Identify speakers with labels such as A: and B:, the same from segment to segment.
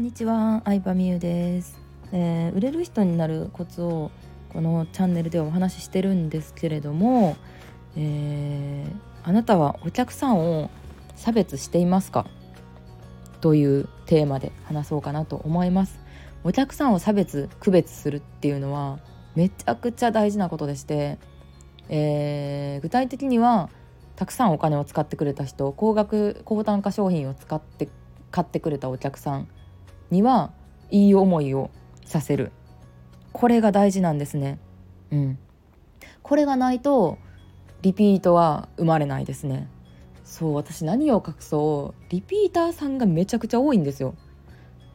A: んにちは、相葉美優です、えー、売れる人になるコツをこのチャンネルではお話ししてるんですけれども、えー、あなたはお客さんを差別していますか？というテーマで話そうかなと思います。お客さんを差別区別するっていうのはめちゃくちゃ大事なことでして、えー、具体的にはたくさんお金を使ってくれた人高額高単価商品を使って買ってくれたお客さんにはいい思いをさせるこれが大事なんですね。うん、これがないとリピートは生まれないですね。そう私何を隠そうリピーターさんがめちゃくちゃ多いんですよ。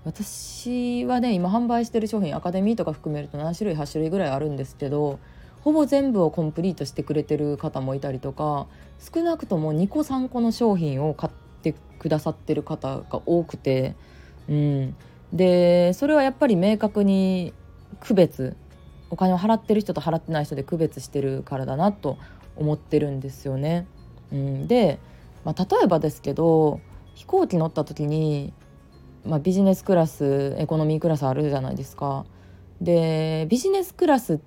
A: 私はね今販売してる商品アカデミーとか含めると7種類8種類ぐらいあるんですけどほぼ全部をコンプリートしてくれてる方もいたりとか少なくとも2個3個の商品を買ってくださってる方が多くて、うん、でそれはやっぱり明確に区別お金を払ってる人と払ってない人で区別してるからだなと思ってるんですよね。うん、で、まあ、例えばですけど飛行機乗った時に、まあ、ビジネスクラスエコノミークラスあるじゃないですか。でビジネスクラス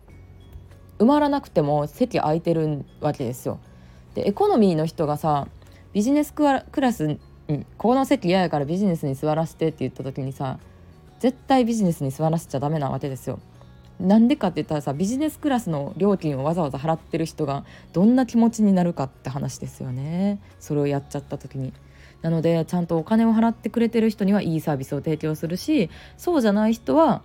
A: 埋まらなくても席空いてるわけですよ。でエコノミーの人がさビジネスクラスうん、この席嫌やからビジネスに座らせてって言った時にさ絶対ビジネスに座らせちゃダメなわけですよ。なんでかって言ったらさビジネスクラスの料金をわざわざ払ってる人がどんな気持ちになるかって話ですよねそれをやっちゃった時に。なのでちゃんとお金を払ってくれてる人にはいいサービスを提供するしそうじゃない人は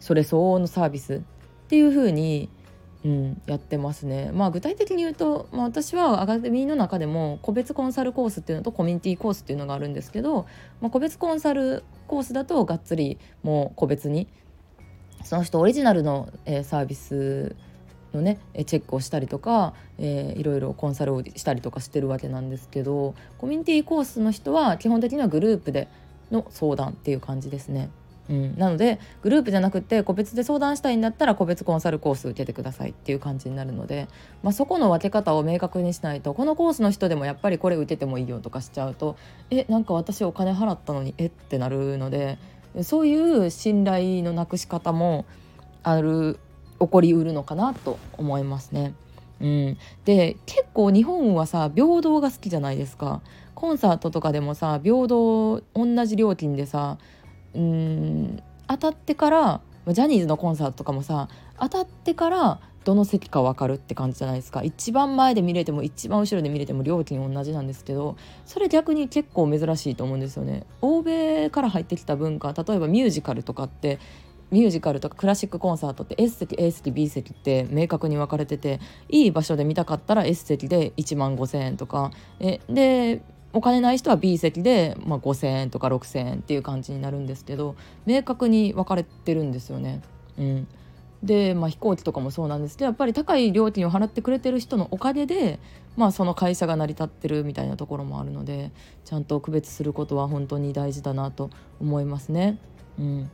A: それ相応のサービスっていう風にうん、やってますね。まあ具体的に言うと、まあ、私はアカデミーの中でも個別コンサルコースっていうのとコミュニティコースっていうのがあるんですけど、まあ、個別コンサルコースだとがっつりもう個別にその人オリジナルの、えー、サービスのねチェックをしたりとか、えー、いろいろコンサルをしたりとかしてるわけなんですけどコミュニティコースの人は基本的にはグループでの相談っていう感じですね。うん、なのでグループじゃなくて個別で相談したいんだったら個別コンサルコース受けてくださいっていう感じになるので、まあ、そこの分け方を明確にしないとこのコースの人でもやっぱりこれ受けてもいいよとかしちゃうとえなんか私お金払ったのにえってなるのでそういう信頼のなくし方もある起こりうるのかなと思いますね。うん、で結構日本はさ平等が好きじゃないですか。コンサートとかでもさ平等同じ料金でさうん当たってからジャニーズのコンサートとかもさ当たってからどの席か分かるって感じじゃないですか。一番前で見れても一番後ろで見れても料金同じなんですけどそれ逆に結構珍しいと思うんですよね。欧米から入ってきた文化例えばミュージカルとかってミュージカルとかクラシックコンサートって S 席 A 席 B 席って明確に分かれてていい場所で見たかったら S 席で1万5,000円とか。えでお金ない人は B 席で、まあ、5,000円とか6,000円っていう感じになるんですけど明確に分かれてるんですよね。うん、で、まあ、飛行機とかもそうなんですけどやっぱり高い料金を払ってくれてる人のおかげで、まあ、その会社が成り立ってるみたいなところもあるのでちゃんと区別することは本当に大事だなと思いますね。うん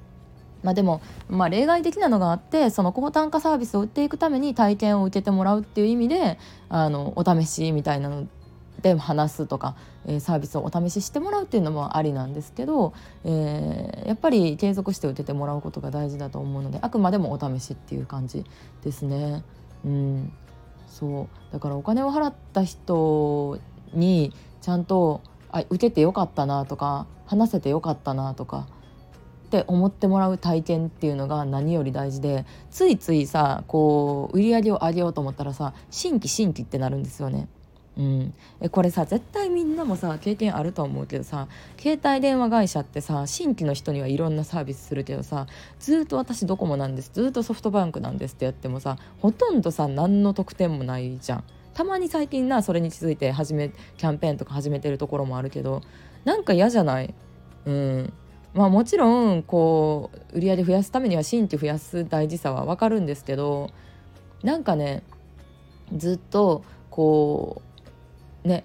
A: まあ、でも、まあ、例外的なのがあってその高単価サービスを売っていくために体験を受けてもらうっていう意味であのお試しみたいなので話すとか、えー、サービスをお試ししてもらうっていうのもありなんですけど、えー、やっぱり継続して受けてもらうことが大事だと思うのであくまでもお試しっていう感じですね。うん、そうだからお金を払った人にちゃんとあ受けてよかったなとか話せてよかったなとかって思ってもらう体験っていうのが何より大事でついついさこう売り上げを上げようと思ったらさ新規新規ってなるんですよね。うん、えこれさ絶対みんなもさ経験あると思うけどさ携帯電話会社ってさ新規の人にはいろんなサービスするけどさずっと私ドコモなんですずっとソフトバンクなんですってやってもさほとんどさ何の特典もないじゃん。たまに最近なそれに気づいて始めキャンペーンとか始めてるところもあるけどなんか嫌じゃない？うん。まあもちろんこう売り上げ増やすためには新規増やす大事さは分かるんですけどなんかねずっとこうね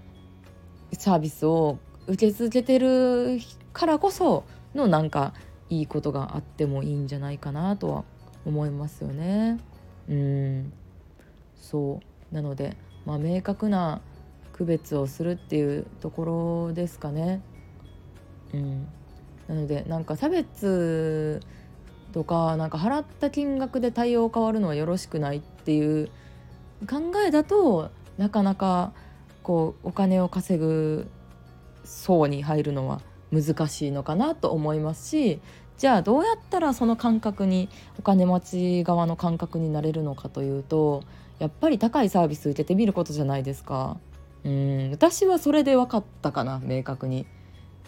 A: サービスを受け続けてるからこそのなんかいいことがあってもいいんじゃないかなとは思いますよね。うんそうなので、まあ、明確な区別をするっていうところですかね。うんなのでなんか差別とかなんか払った金額で対応変わるのはよろしくないっていう考えだとなかなかこうお金を稼ぐ層に入るのは難しいのかなと思いますしじゃあどうやったらその感覚にお金持ち側の感覚になれるのかというとやっぱり高いサービス受けてみることじゃないですか。うん私はそれで分かったかな明確に。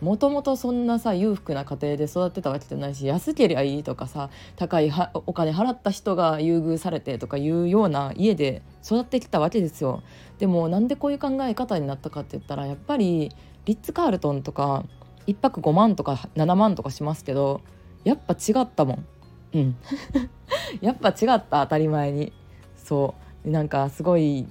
A: もともとそんなさ裕福な家庭で育ってたわけじゃないし安けりゃいいとかさ高いお金払った人が優遇されてとかいうような家で育ってきたわけですよ。でもなんでこういう考え方になったかって言ったらやっぱりリッツ・カールトンとか1泊5万とか7万とかしますけどやっぱ違ったもん。うん。やっぱ違った当たり前に。そう。なんかすごい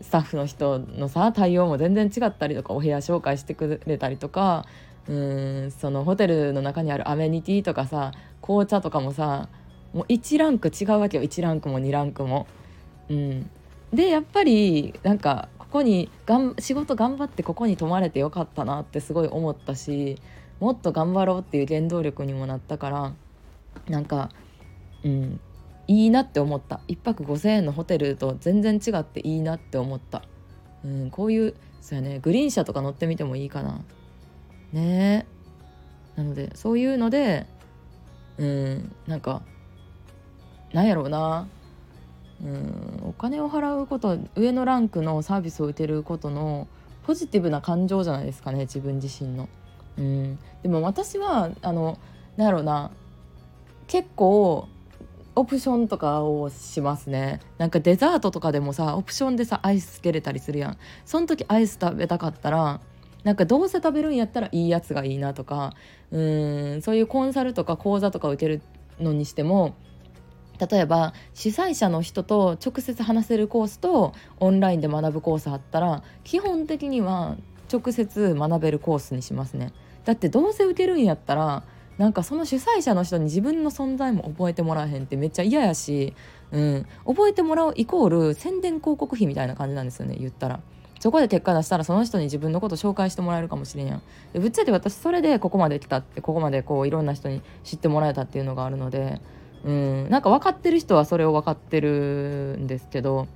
A: スタッフの人のさ対応も全然違ったりとかお部屋紹介してくれたりとかうんそのホテルの中にあるアメニティとかさ紅茶とかもさもう1ランク違うわけよ。1ランクも2ランクも。うん、でやっぱりなんかここにがん仕事頑張ってここに泊まれてよかったなってすごい思ったしもっと頑張ろうっていう原動力にもなったからなんか、うん、いいなって思った。1泊5,000円のホテルと全然違っていいなって思った、うん、こういうそうやねグリーン車とか乗ってみてもいいかな。ね。えなのでそういうのでうんなんかなんやろうな。うんお金を払うこと上のランクのサービスを受けることのポジティブな感情じゃないですかね自分自身の。うん、でも私はあのなんやろうな。結構オプションとかをしますねなんかデザートとかでもさオプションでさアイスつけれたりするやんその時アイス食べたかったらなんかどうせ食べるんやったらいいやつがいいなとかうーんそういうコンサルとか講座とか受けるのにしても例えば主催者の人と直接話せるコースとオンラインで学ぶコースあったら基本的には直接学べるコースにしますね。だってどうせ受けるんやったらなんかその主催者の人に自分の存在も覚えてもらえへんってめっちゃ嫌やし、うん、覚えてもらうイコール宣伝広告費みたいな感じなんですよね言ったら。そこで結果出したらその人に自分のこと紹介してもらえるかもしれんやんでぶっちゃけ私それでここまで来たってここまでこういろんな人に知ってもらえたっていうのがあるのでうんなんか分かってる人はそれを分かってるんですけど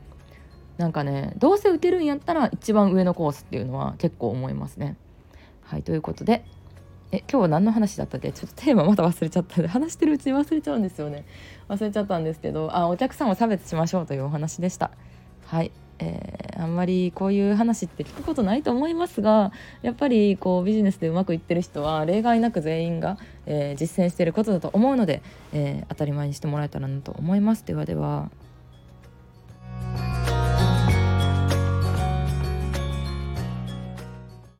A: なんかねどうせ打てるんやったら一番上のコースっていうのは結構思いますね。はいということでえ今日は何の話だったっけ？ちょっとテーマまた忘れちゃったんで話してるうちに忘れちゃうんですよね。忘れちゃったんですけどあお客さんを差別しましょうというお話でした。はい。えー、あんまりこういう話って聞くことないと思いますがやっぱりこうビジネスでうまくいってる人は例外なく全員が、えー、実践していることだと思うので、えー、当たり前にしてもらえたらなと思います。ではでは。